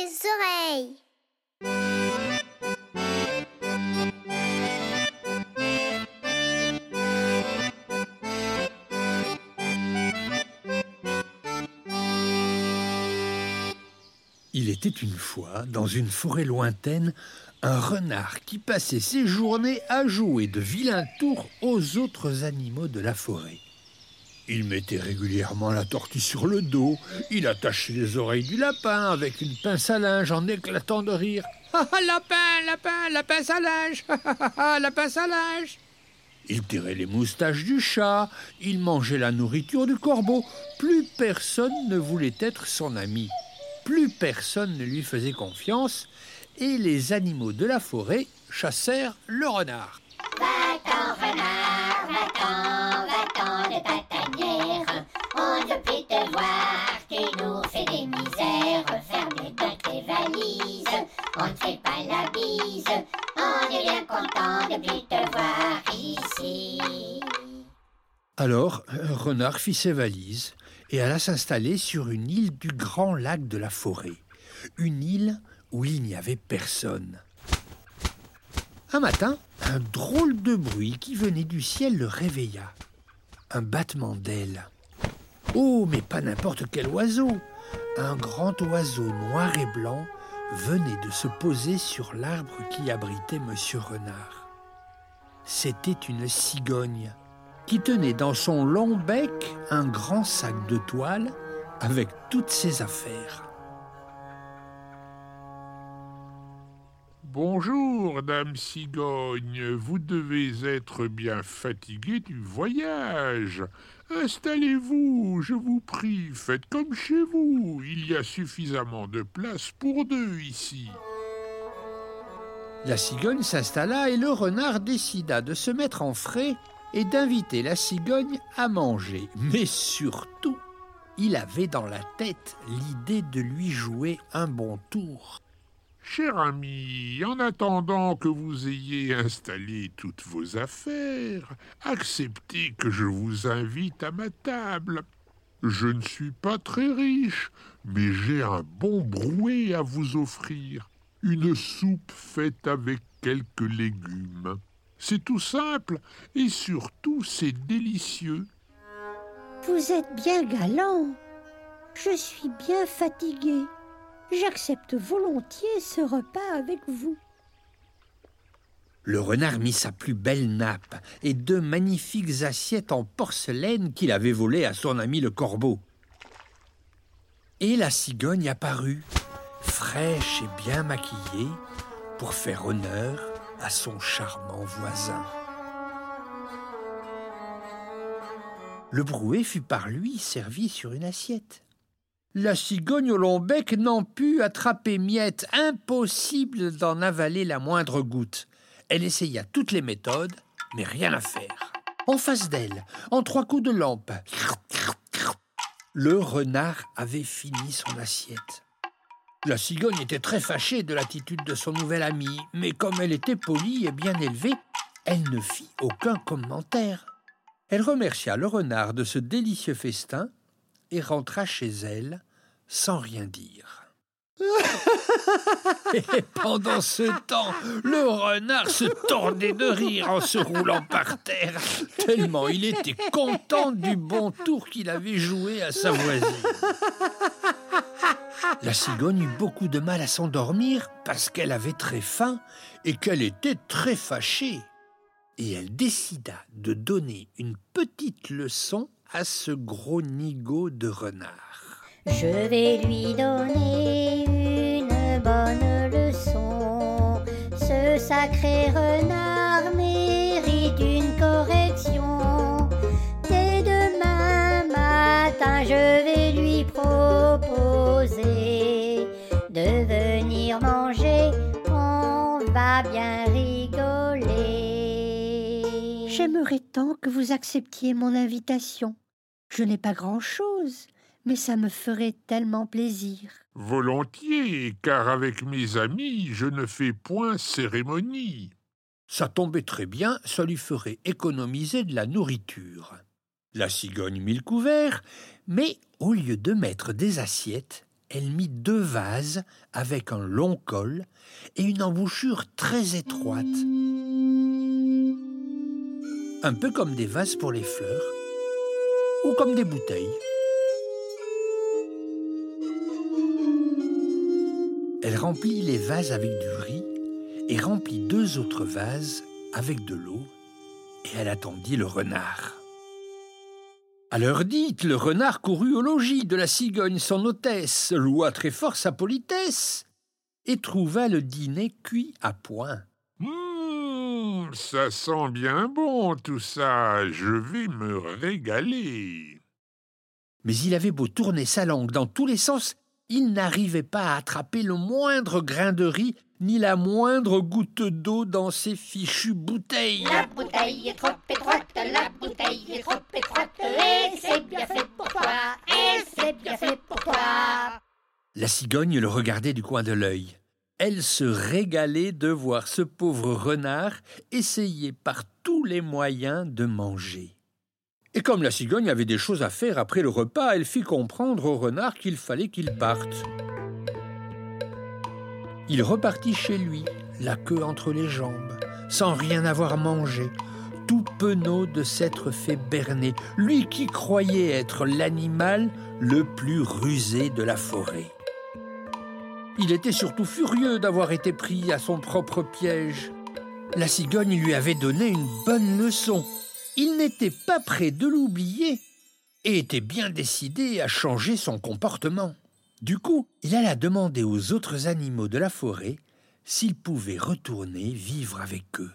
les oreilles. Il était une fois, dans une forêt lointaine, un renard qui passait ses journées à jouer de vilains tours aux autres animaux de la forêt. Il mettait régulièrement la tortue sur le dos, il attachait les oreilles du lapin avec une pince à linge en éclatant de rire. Ah, ah, lapin, lapin, la pince à linge, ah, ah, la pince à linge. Il tirait les moustaches du chat, il mangeait la nourriture du corbeau. Plus personne ne voulait être son ami. Plus personne ne lui faisait confiance et les animaux de la forêt chassèrent le renard. Va-t'en, renard, va-t'en On est bien content de plus te voir ici. Alors, renard fit ses valises et alla s'installer sur une île du grand lac de la forêt. Une île où il n'y avait personne. Un matin, un drôle de bruit qui venait du ciel le réveilla. Un battement d'ailes. Oh, mais pas n'importe quel oiseau. Un grand oiseau noir et blanc venait de se poser sur l'arbre qui abritait Monsieur Renard. C'était une cigogne qui tenait dans son long bec un grand sac de toile avec toutes ses affaires. Bonjour, dame Cigogne. Vous devez être bien fatiguée du voyage. Installez-vous, je vous prie. Faites comme chez vous. Il y a suffisamment de place pour deux ici. La cigogne s'installa et le renard décida de se mettre en frais et d'inviter la cigogne à manger. Mais surtout, il avait dans la tête l'idée de lui jouer un bon tour. Cher ami, en attendant que vous ayez installé toutes vos affaires, acceptez que je vous invite à ma table. Je ne suis pas très riche, mais j'ai un bon brouet à vous offrir. Une soupe faite avec quelques légumes. C'est tout simple et surtout c'est délicieux. Vous êtes bien galant. Je suis bien fatiguée. J'accepte volontiers ce repas avec vous. Le renard mit sa plus belle nappe et deux magnifiques assiettes en porcelaine qu'il avait volées à son ami le corbeau. Et la cigogne apparut, fraîche et bien maquillée, pour faire honneur à son charmant voisin. Le brouet fut par lui servi sur une assiette. La cigogne au long bec n'en put attraper miette, impossible d'en avaler la moindre goutte. Elle essaya toutes les méthodes, mais rien à faire. En face d'elle, en trois coups de lampe, le renard avait fini son assiette. La cigogne était très fâchée de l'attitude de son nouvel ami, mais comme elle était polie et bien élevée, elle ne fit aucun commentaire. Elle remercia le renard de ce délicieux festin et rentra chez elle sans rien dire. et pendant ce temps, le renard se tordait de rire en se roulant par terre, tellement il était content du bon tour qu'il avait joué à sa voisine. La cigogne eut beaucoup de mal à s'endormir parce qu'elle avait très faim et qu'elle était très fâchée. Et elle décida de donner une petite leçon à ce gros nigaud de renard. Je vais lui donner une bonne leçon. Ce sacré renard mérite une correction. Dès demain matin, je vais lui proposer de venir manger. On va bien rigoler. J'aimerais tant que vous acceptiez mon invitation. Je n'ai pas grand-chose, mais ça me ferait tellement plaisir. Volontiers, car avec mes amis, je ne fais point cérémonie. Ça tombait très bien, ça lui ferait économiser de la nourriture. La cigogne mit le couvert, mais au lieu de mettre des assiettes, elle mit deux vases avec un long col et une embouchure très étroite. Un peu comme des vases pour les fleurs ou comme des bouteilles. Elle remplit les vases avec du riz et remplit deux autres vases avec de l'eau et elle attendit le renard. À l'heure dite, le renard courut au logis de la cigogne, son hôtesse, loua très fort sa politesse, et trouva le dîner cuit à point. Ça sent bien bon tout ça. Je vais me régaler. Mais il avait beau tourner sa langue dans tous les sens, il n'arrivait pas à attraper le moindre grain de riz ni la moindre goutte d'eau dans ses fichues bouteilles. La bouteille est trop étroite, la bouteille est trop étroite, et c'est bien fait pour toi, et c'est bien fait pour toi. La cigogne le regardait du coin de l'œil. Elle se régalait de voir ce pauvre renard essayer par tous les moyens de manger. Et comme la cigogne avait des choses à faire après le repas, elle fit comprendre au renard qu'il fallait qu'il parte. Il repartit chez lui, la queue entre les jambes, sans rien avoir mangé, tout penaud de s'être fait berner, lui qui croyait être l'animal le plus rusé de la forêt. Il était surtout furieux d'avoir été pris à son propre piège. La cigogne lui avait donné une bonne leçon. Il n'était pas prêt de l'oublier et était bien décidé à changer son comportement. Du coup, il alla demander aux autres animaux de la forêt s'ils pouvaient retourner vivre avec eux.